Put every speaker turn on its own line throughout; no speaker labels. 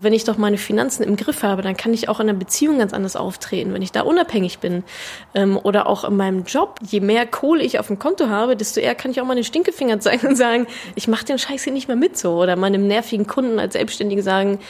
Wenn ich doch meine Finanzen im Griff habe, dann kann ich auch in einer Beziehung ganz anders auftreten, wenn ich da unabhängig bin. Ähm, oder auch in meinem Job. Je mehr Kohle ich auf dem Konto habe, desto eher kann ich auch meine Stinkefinger zeigen und sagen, ich mache den Scheiß hier nicht mehr mit so. Oder meinem nervigen Kunden als Selbstständige sagen,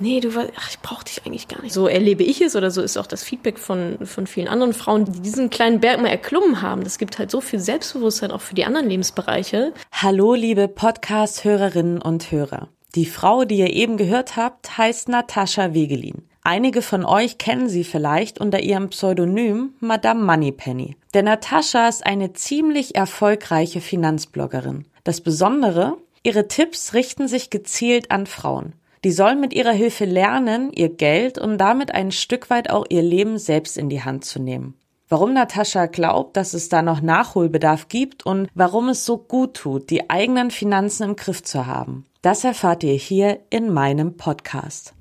nee, du ach, ich brauche dich eigentlich gar nicht. So erlebe ich es oder so ist auch das Feedback von, von vielen anderen Frauen, die diesen kleinen Berg mal erklommen haben. Das gibt halt so viel Selbstbewusstsein auch für die anderen Lebensbereiche.
Hallo, liebe Podcast-Hörerinnen und Hörer. Die Frau, die ihr eben gehört habt, heißt Natascha Wegelin. Einige von euch kennen sie vielleicht unter ihrem Pseudonym Madame Moneypenny. Denn Natascha ist eine ziemlich erfolgreiche Finanzbloggerin. Das Besondere, ihre Tipps richten sich gezielt an Frauen. Die sollen mit ihrer Hilfe lernen, ihr Geld und damit ein Stück weit auch ihr Leben selbst in die Hand zu nehmen. Warum Natascha glaubt, dass es da noch Nachholbedarf gibt und warum es so gut tut, die eigenen Finanzen im Griff zu haben. Das erfahrt ihr hier in meinem Podcast.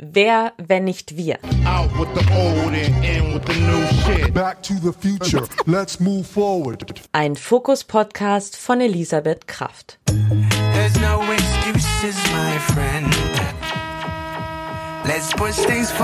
Wer, wenn nicht wir? Ein Fokus-Podcast von Elisabeth Kraft. No excuses,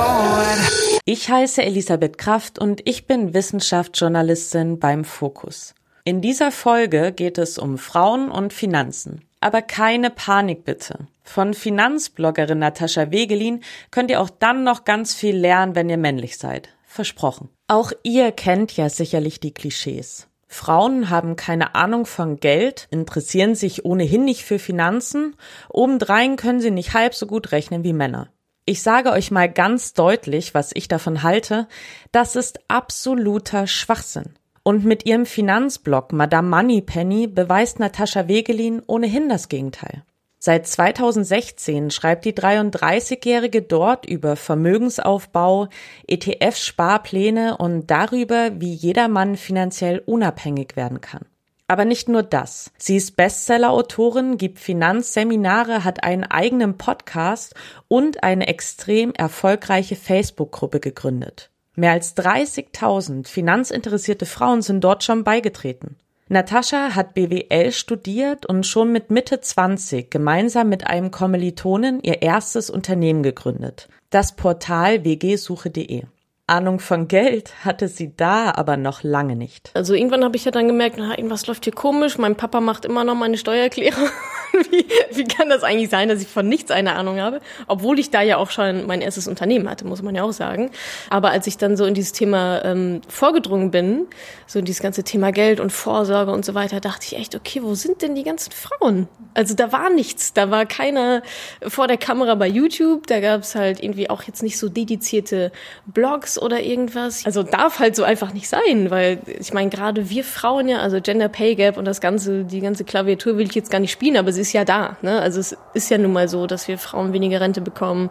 ich heiße Elisabeth Kraft und ich bin Wissenschaftsjournalistin beim Fokus. In dieser Folge geht es um Frauen und Finanzen. Aber keine Panik bitte. Von Finanzbloggerin Natascha Wegelin könnt ihr auch dann noch ganz viel lernen, wenn ihr männlich seid. Versprochen. Auch ihr kennt ja sicherlich die Klischees. Frauen haben keine Ahnung von Geld, interessieren sich ohnehin nicht für Finanzen, obendrein können sie nicht halb so gut rechnen wie Männer. Ich sage euch mal ganz deutlich, was ich davon halte, das ist absoluter Schwachsinn. Und mit ihrem Finanzblog Madame Moneypenny beweist Natascha Wegelin ohnehin das Gegenteil. Seit 2016 schreibt die 33-Jährige dort über Vermögensaufbau, ETF-Sparpläne und darüber, wie jedermann finanziell unabhängig werden kann. Aber nicht nur das. Sie ist Bestseller-Autorin, gibt Finanzseminare, hat einen eigenen Podcast und eine extrem erfolgreiche Facebook-Gruppe gegründet. Mehr als 30.000 finanzinteressierte Frauen sind dort schon beigetreten. Natascha hat BWL studiert und schon mit Mitte 20 gemeinsam mit einem Kommilitonen ihr erstes Unternehmen gegründet, das Portal wgsuche.de. Ahnung von Geld hatte sie da aber noch lange nicht.
Also irgendwann habe ich ja dann gemerkt, na, irgendwas läuft hier komisch. Mein Papa macht immer noch meine Steuererklärung. wie, wie kann das eigentlich sein, dass ich von nichts eine Ahnung habe? Obwohl ich da ja auch schon mein erstes Unternehmen hatte, muss man ja auch sagen. Aber als ich dann so in dieses Thema ähm, vorgedrungen bin, so in dieses ganze Thema Geld und Vorsorge und so weiter, dachte ich echt, okay, wo sind denn die ganzen Frauen? Also da war nichts. Da war keiner vor der Kamera bei YouTube. Da gab es halt irgendwie auch jetzt nicht so dedizierte Blogs oder irgendwas. Also darf halt so einfach nicht sein, weil ich meine, gerade wir Frauen ja, also Gender Pay Gap und das ganze, die ganze Klaviatur will ich jetzt gar nicht spielen, aber sie ist ja da. Ne? Also es ist ja nun mal so, dass wir Frauen weniger Rente bekommen.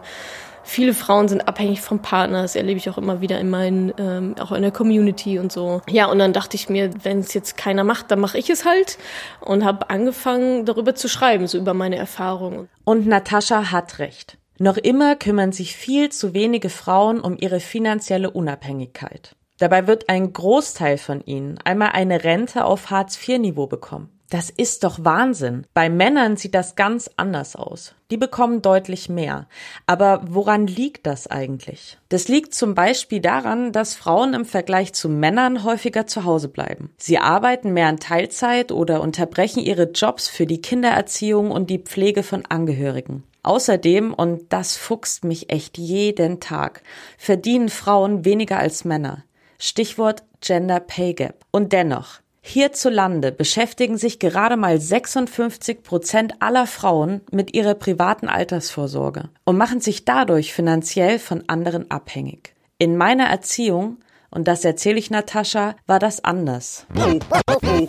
Viele Frauen sind abhängig vom Partner, das erlebe ich auch immer wieder in meinen, ähm, auch in der Community und so. Ja, und dann dachte ich mir, wenn es jetzt keiner macht, dann mache ich es halt und habe angefangen, darüber zu schreiben, so über meine Erfahrungen.
Und Natascha hat recht. Noch immer kümmern sich viel zu wenige Frauen um ihre finanzielle Unabhängigkeit. Dabei wird ein Großteil von ihnen einmal eine Rente auf Hartz-IV-Niveau bekommen. Das ist doch Wahnsinn. Bei Männern sieht das ganz anders aus. Die bekommen deutlich mehr. Aber woran liegt das eigentlich? Das liegt zum Beispiel daran, dass Frauen im Vergleich zu Männern häufiger zu Hause bleiben. Sie arbeiten mehr in Teilzeit oder unterbrechen ihre Jobs für die Kindererziehung und die Pflege von Angehörigen. Außerdem, und das fuchst mich echt jeden Tag, verdienen Frauen weniger als Männer. Stichwort Gender Pay Gap. Und dennoch, hierzulande beschäftigen sich gerade mal 56 Prozent aller Frauen mit ihrer privaten Altersvorsorge und machen sich dadurch finanziell von anderen abhängig. In meiner Erziehung und das erzähle ich Natascha, war das anders.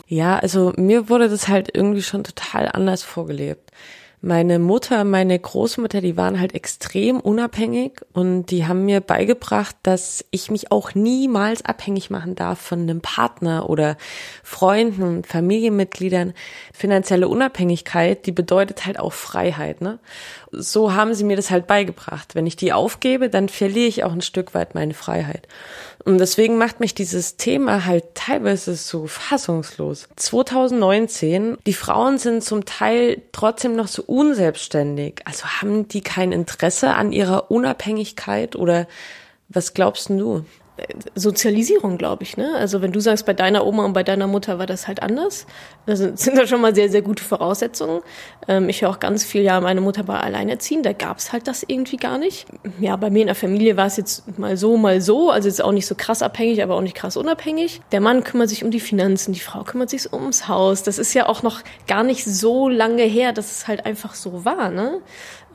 Ja, also mir wurde das halt irgendwie schon total anders vorgelebt meine Mutter, meine Großmutter, die waren halt extrem unabhängig und die haben mir beigebracht, dass ich mich auch niemals abhängig machen darf von einem Partner oder Freunden und Familienmitgliedern. Finanzielle Unabhängigkeit, die bedeutet halt auch Freiheit, ne?
so haben sie mir das halt beigebracht. Wenn ich die aufgebe, dann verliere ich auch ein Stück weit meine Freiheit. Und deswegen macht mich dieses Thema halt teilweise so fassungslos. 2019, die Frauen sind zum Teil trotzdem noch so unselbstständig. Also haben die kein Interesse an ihrer Unabhängigkeit oder was glaubst du?
Sozialisierung, glaube ich. Ne? Also wenn du sagst, bei deiner Oma und bei deiner Mutter war das halt anders, das sind da schon mal sehr, sehr gute Voraussetzungen. Ähm, ich höre auch ganz viel, ja, meine Mutter war alleinerziehend, da gab es halt das irgendwie gar nicht. Ja, bei mir in der Familie war es jetzt mal so, mal so, also jetzt auch nicht so krass abhängig, aber auch nicht krass unabhängig. Der Mann kümmert sich um die Finanzen, die Frau kümmert sich ums Haus. Das ist ja auch noch gar nicht so lange her, dass es halt einfach so war. Ne?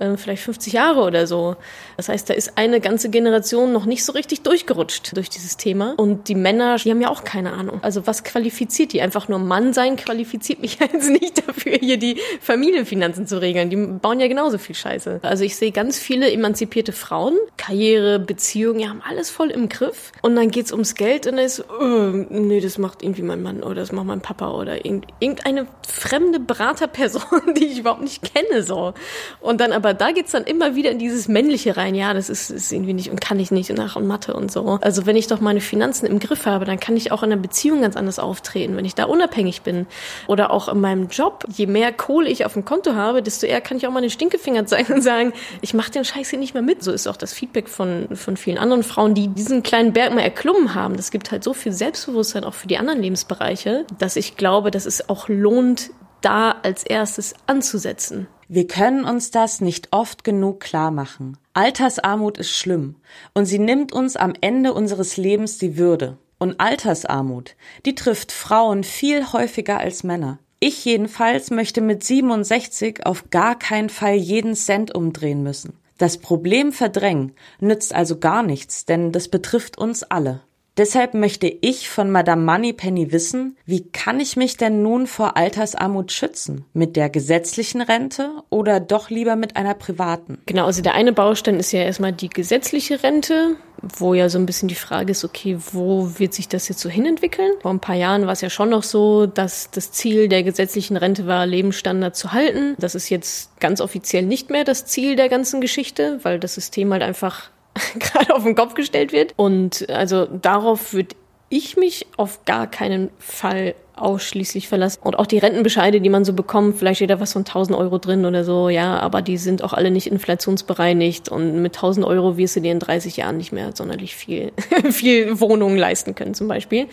Ähm, vielleicht 50 Jahre oder so. Das heißt, da ist eine ganze Generation noch nicht so richtig durchgerutscht durch dieses Thema. Und die Männer, die haben ja auch keine Ahnung. Also was qualifiziert die? Einfach nur Mann sein qualifiziert mich jetzt nicht dafür, hier die Familienfinanzen zu regeln. Die bauen ja genauso viel Scheiße. Also ich sehe ganz viele emanzipierte Frauen, Karriere, Beziehungen, die haben alles voll im Griff. Und dann geht's ums Geld und dann ist, oh, nee, das macht irgendwie mein Mann oder das macht mein Papa oder irgendeine fremde Beraterperson, die ich überhaupt nicht kenne, so. Und dann aber aber da geht's dann immer wieder in dieses Männliche rein. Ja, das ist, ist irgendwie nicht und kann ich nicht und nach und Mathe und so. Also wenn ich doch meine Finanzen im Griff habe, dann kann ich auch in einer Beziehung ganz anders auftreten, wenn ich da unabhängig bin. Oder auch in meinem Job. Je mehr Kohle ich auf dem Konto habe, desto eher kann ich auch meine Stinkefinger zeigen und sagen, ich mache den Scheiß hier nicht mehr mit. So ist auch das Feedback von, von vielen anderen Frauen, die diesen kleinen Berg mal erklommen haben. Das gibt halt so viel Selbstbewusstsein auch für die anderen Lebensbereiche, dass ich glaube, dass es auch lohnt, da als erstes anzusetzen.
Wir können uns das nicht oft genug klar machen. Altersarmut ist schlimm und sie nimmt uns am Ende unseres Lebens die Würde. Und Altersarmut, die trifft Frauen viel häufiger als Männer. Ich jedenfalls möchte mit 67 auf gar keinen Fall jeden Cent umdrehen müssen. Das Problem verdrängen nützt also gar nichts, denn das betrifft uns alle. Deshalb möchte ich von Madame Moneypenny wissen, wie kann ich mich denn nun vor Altersarmut schützen? Mit der gesetzlichen Rente oder doch lieber mit einer privaten?
Genau, also der eine Baustein ist ja erstmal die gesetzliche Rente, wo ja so ein bisschen die Frage ist, okay, wo wird sich das jetzt so hinentwickeln? Vor ein paar Jahren war es ja schon noch so, dass das Ziel der gesetzlichen Rente war, Lebensstandard zu halten. Das ist jetzt ganz offiziell nicht mehr das Ziel der ganzen Geschichte, weil das System halt einfach gerade auf den Kopf gestellt wird. Und also darauf würde ich mich auf gar keinen Fall ausschließlich verlassen. Und auch die Rentenbescheide, die man so bekommt, vielleicht steht da was von 1000 Euro drin oder so, ja, aber die sind auch alle nicht inflationsbereinigt und mit 1000 Euro wirst du dir in 30 Jahren nicht mehr sonderlich viel, viel Wohnungen leisten können zum Beispiel.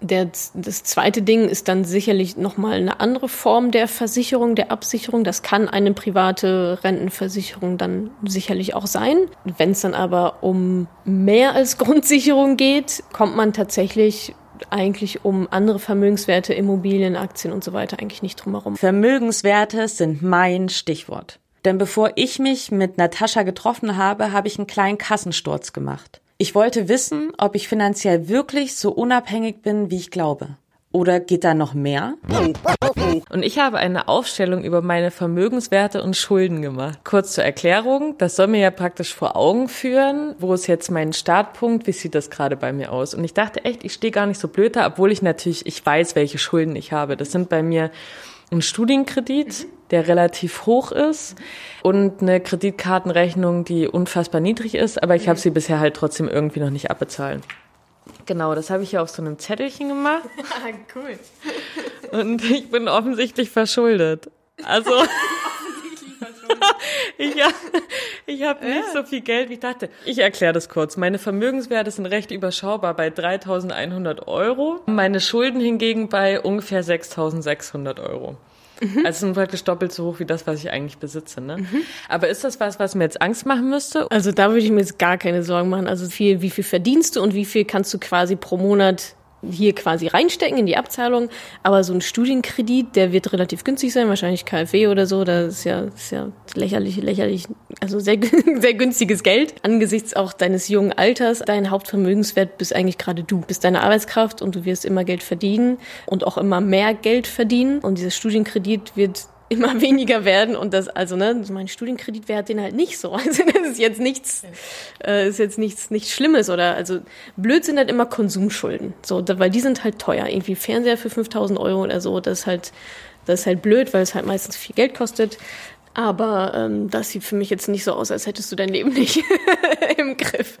Der, das zweite Ding ist dann sicherlich nochmal eine andere Form der Versicherung, der Absicherung. Das kann eine private Rentenversicherung dann sicherlich auch sein. Wenn es dann aber um mehr als Grundsicherung geht, kommt man tatsächlich eigentlich um andere Vermögenswerte, Immobilien, Aktien und so weiter eigentlich nicht drumherum.
Vermögenswerte sind mein Stichwort. Denn bevor ich mich mit Natascha getroffen habe, habe ich einen kleinen Kassensturz gemacht. Ich wollte wissen, ob ich finanziell wirklich so unabhängig bin, wie ich glaube. Oder geht da noch mehr? Und ich habe eine Aufstellung über meine Vermögenswerte und Schulden gemacht. Kurz zur Erklärung, das soll mir ja praktisch vor Augen führen, wo ist jetzt mein Startpunkt, wie sieht das gerade bei mir aus? Und ich dachte echt, ich stehe gar nicht so blöd da, obwohl ich natürlich, ich weiß, welche Schulden ich habe. Das sind bei mir ein Studienkredit, der relativ hoch ist und eine Kreditkartenrechnung, die unfassbar niedrig ist, aber ich habe sie bisher halt trotzdem irgendwie noch nicht abbezahlt. Genau, das habe ich ja auf so einem Zettelchen gemacht. cool. Und ich bin offensichtlich verschuldet. Also ich, ja, ich habe nicht so viel Geld, wie ich dachte. Ich erkläre das kurz. Meine Vermögenswerte sind recht überschaubar bei 3.100 Euro. Meine Schulden hingegen bei ungefähr 6.600 Euro. Mhm. Also sind praktisch doppelt so hoch wie das, was ich eigentlich besitze. Ne? Mhm. Aber ist das was, was mir jetzt Angst machen müsste?
Also da würde ich mir jetzt gar keine Sorgen machen. Also viel, wie viel verdienst du und wie viel kannst du quasi pro Monat hier quasi reinstecken in die Abzahlung. Aber so ein Studienkredit, der wird relativ günstig sein, wahrscheinlich KfW oder so. Das ist ja, ist ja lächerlich, lächerlich, also sehr, sehr günstiges Geld. Angesichts auch deines jungen Alters, dein Hauptvermögenswert bist eigentlich gerade du. Bist deine Arbeitskraft und du wirst immer Geld verdienen und auch immer mehr Geld verdienen. Und dieser Studienkredit wird immer weniger werden und das, also ne, mein Studienkredit wäre den halt nicht so. Also das ist jetzt nichts, äh, ist jetzt nichts, nichts Schlimmes oder also blöd sind halt immer Konsumschulden, so, da, weil die sind halt teuer. Irgendwie Fernseher für 5000 Euro oder so, das ist halt, das ist halt blöd, weil es halt meistens viel Geld kostet. Aber ähm, das sieht für mich jetzt nicht so aus, als hättest du dein Leben nicht im Griff.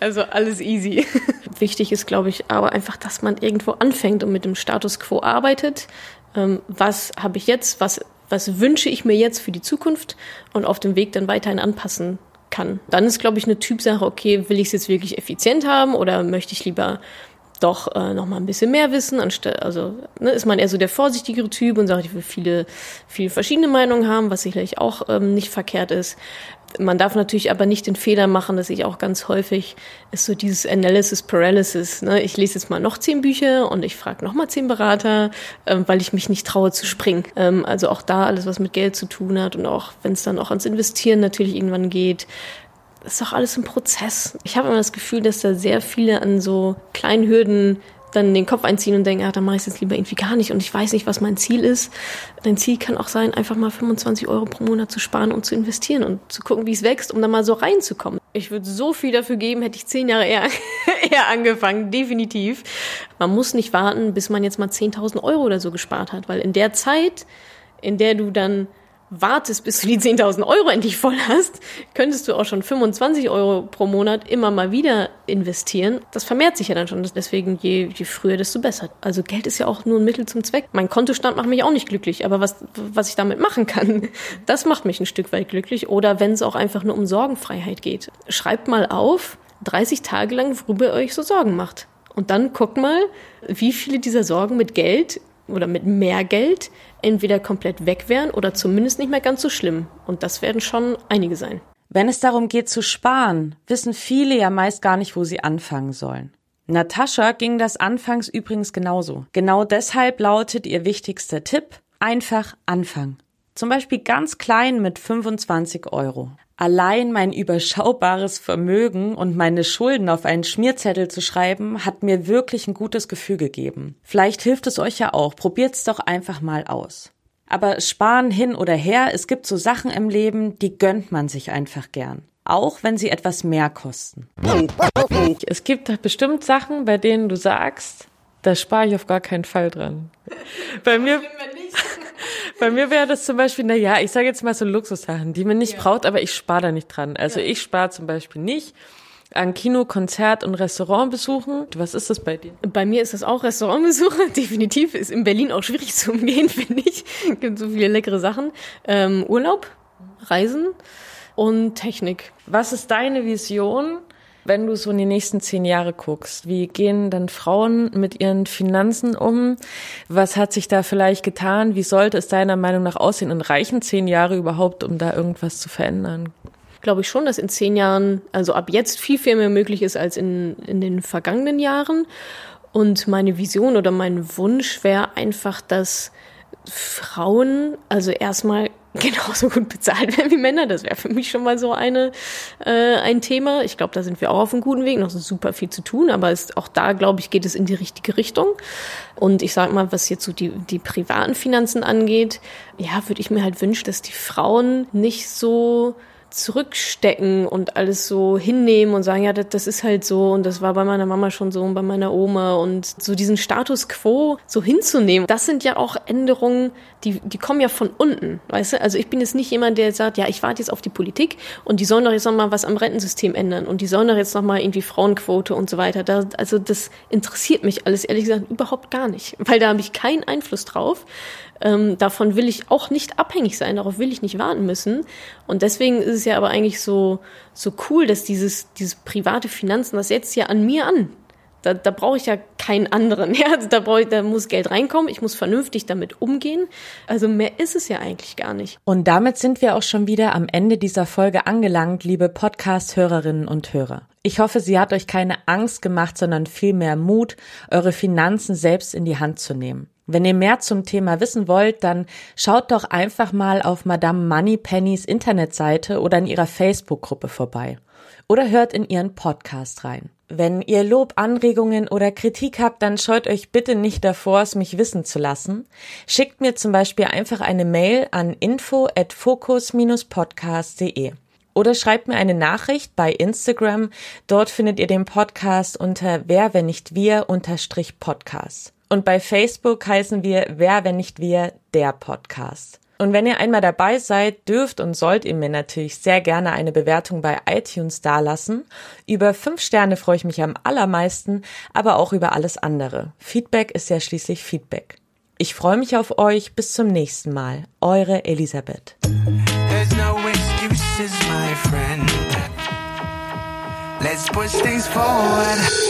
Also alles easy. Wichtig ist, glaube ich, aber einfach, dass man irgendwo anfängt und mit dem Status quo arbeitet. Ähm, was habe ich jetzt? Was, was wünsche ich mir jetzt für die Zukunft? Und auf dem Weg dann weiterhin anpassen kann. Dann ist, glaube ich, eine Typsache, okay, will ich es jetzt wirklich effizient haben oder möchte ich lieber doch äh, noch mal ein bisschen mehr wissen, anstatt, also ne, ist man eher so der vorsichtigere Typ und sagt, ich will viele, viele verschiedene Meinungen haben, was sicherlich auch ähm, nicht verkehrt ist. Man darf natürlich aber nicht den Fehler machen, dass ich auch ganz häufig ist so dieses Analysis Paralysis. Ne? Ich lese jetzt mal noch zehn Bücher und ich frage noch mal zehn Berater, ähm, weil ich mich nicht traue zu springen. Ähm, also auch da alles, was mit Geld zu tun hat und auch wenn es dann auch ans Investieren natürlich irgendwann geht, ist doch alles ein Prozess. Ich habe immer das Gefühl, dass da sehr viele an so kleinen Hürden dann den Kopf einziehen und denken, ach, dann mache ich es jetzt lieber irgendwie gar nicht und ich weiß nicht, was mein Ziel ist. Dein Ziel kann auch sein, einfach mal 25 Euro pro Monat zu sparen und zu investieren und zu gucken, wie es wächst, um da mal so reinzukommen. Ich würde so viel dafür geben, hätte ich zehn Jahre eher, eher angefangen, definitiv. Man muss nicht warten, bis man jetzt mal 10.000 Euro oder so gespart hat, weil in der Zeit, in der du dann wartest, bis du die 10.000 Euro endlich voll hast, könntest du auch schon 25 Euro pro Monat immer mal wieder investieren. Das vermehrt sich ja dann schon. Deswegen, je, je früher, desto besser. Also Geld ist ja auch nur ein Mittel zum Zweck. Mein Kontostand macht mich auch nicht glücklich, aber was, was ich damit machen kann, das macht mich ein Stück weit glücklich. Oder wenn es auch einfach nur um Sorgenfreiheit geht. Schreibt mal auf, 30 Tage lang, worüber ihr euch so Sorgen macht. Und dann guckt mal, wie viele dieser Sorgen mit Geld oder mit mehr Geld entweder komplett weg wären oder zumindest nicht mehr ganz so schlimm. Und das werden schon einige sein.
Wenn es darum geht zu sparen, wissen viele ja meist gar nicht, wo sie anfangen sollen. Natascha ging das anfangs übrigens genauso. Genau deshalb lautet ihr wichtigster Tipp, einfach anfangen. Zum Beispiel ganz klein mit 25 Euro. Allein mein überschaubares Vermögen und meine Schulden auf einen Schmierzettel zu schreiben, hat mir wirklich ein gutes Gefühl gegeben. Vielleicht hilft es euch ja auch. Probiert's doch einfach mal aus. Aber sparen hin oder her, es gibt so Sachen im Leben, die gönnt man sich einfach gern. Auch wenn sie etwas mehr kosten.
Es gibt bestimmt Sachen, bei denen du sagst, da spare ich auf gar keinen Fall dran. Bei mir, bei mir wäre das zum Beispiel, na ja, ich sage jetzt mal so Luxussachen, die man nicht ja. braucht, aber ich spare da nicht dran. Also ja. ich spare zum Beispiel nicht an Kino, Konzert und Restaurant besuchen. Was ist das bei dir?
Bei mir ist das auch Restaurantbesuche. Definitiv ist in Berlin auch schwierig zu umgehen, finde ich. Gibt so viele leckere Sachen. Ähm, Urlaub, Reisen und Technik.
Was ist deine Vision wenn du so in die nächsten zehn Jahre guckst, wie gehen dann Frauen mit ihren Finanzen um? Was hat sich da vielleicht getan? Wie sollte es deiner Meinung nach aussehen? Und reichen zehn Jahre überhaupt, um da irgendwas zu verändern?
Glaube ich schon, dass in zehn Jahren, also ab jetzt viel, viel mehr möglich ist als in, in den vergangenen Jahren. Und meine Vision oder mein Wunsch wäre einfach, dass Frauen also erstmal genauso gut bezahlt werden wie Männer. Das wäre für mich schon mal so eine äh, ein Thema. Ich glaube, da sind wir auch auf einem guten Weg. Noch super viel zu tun, aber ist, auch da glaube ich geht es in die richtige Richtung. Und ich sage mal, was jetzt so die die privaten Finanzen angeht, ja, würde ich mir halt wünschen, dass die Frauen nicht so zurückstecken und alles so hinnehmen und sagen, ja, das, das, ist halt so und das war bei meiner Mama schon so und bei meiner Oma und so diesen Status quo so hinzunehmen, das sind ja auch Änderungen, die, die kommen ja von unten, weißt du? Also ich bin jetzt nicht jemand, der sagt, ja, ich warte jetzt auf die Politik und die sollen doch jetzt nochmal was am Rentensystem ändern und die sollen doch jetzt nochmal irgendwie Frauenquote und so weiter. Da, also das interessiert mich alles ehrlich gesagt überhaupt gar nicht, weil da habe ich keinen Einfluss drauf. Ähm, davon will ich auch nicht abhängig sein, darauf will ich nicht warten müssen. Und deswegen ist es ja aber eigentlich so, so cool, dass dieses, dieses private Finanzen, das setzt ja an mir an. Da, da brauche ich ja keinen anderen. Ja, also da, ich, da muss Geld reinkommen, ich muss vernünftig damit umgehen. Also mehr ist es ja eigentlich gar nicht.
Und damit sind wir auch schon wieder am Ende dieser Folge angelangt, liebe Podcast-Hörerinnen und Hörer. Ich hoffe, sie hat euch keine Angst gemacht, sondern vielmehr Mut, eure Finanzen selbst in die Hand zu nehmen. Wenn ihr mehr zum Thema wissen wollt, dann schaut doch einfach mal auf Madame Moneypennys Internetseite oder in ihrer Facebook-Gruppe vorbei. Oder hört in ihren Podcast rein. Wenn ihr Lob, Anregungen oder Kritik habt, dann scheut euch bitte nicht davor, es mich wissen zu lassen. Schickt mir zum Beispiel einfach eine Mail an info at focus-podcast.de oder schreibt mir eine Nachricht bei Instagram. Dort findet ihr den Podcast unter wer, wenn nicht wir, unterstrich Podcast. Und bei Facebook heißen wir Wer, wenn nicht wir, der Podcast. Und wenn ihr einmal dabei seid, dürft und sollt ihr mir natürlich sehr gerne eine Bewertung bei iTunes dalassen. Über fünf Sterne freue ich mich am allermeisten, aber auch über alles andere. Feedback ist ja schließlich Feedback. Ich freue mich auf euch. Bis zum nächsten Mal. Eure Elisabeth. Let's push things forward.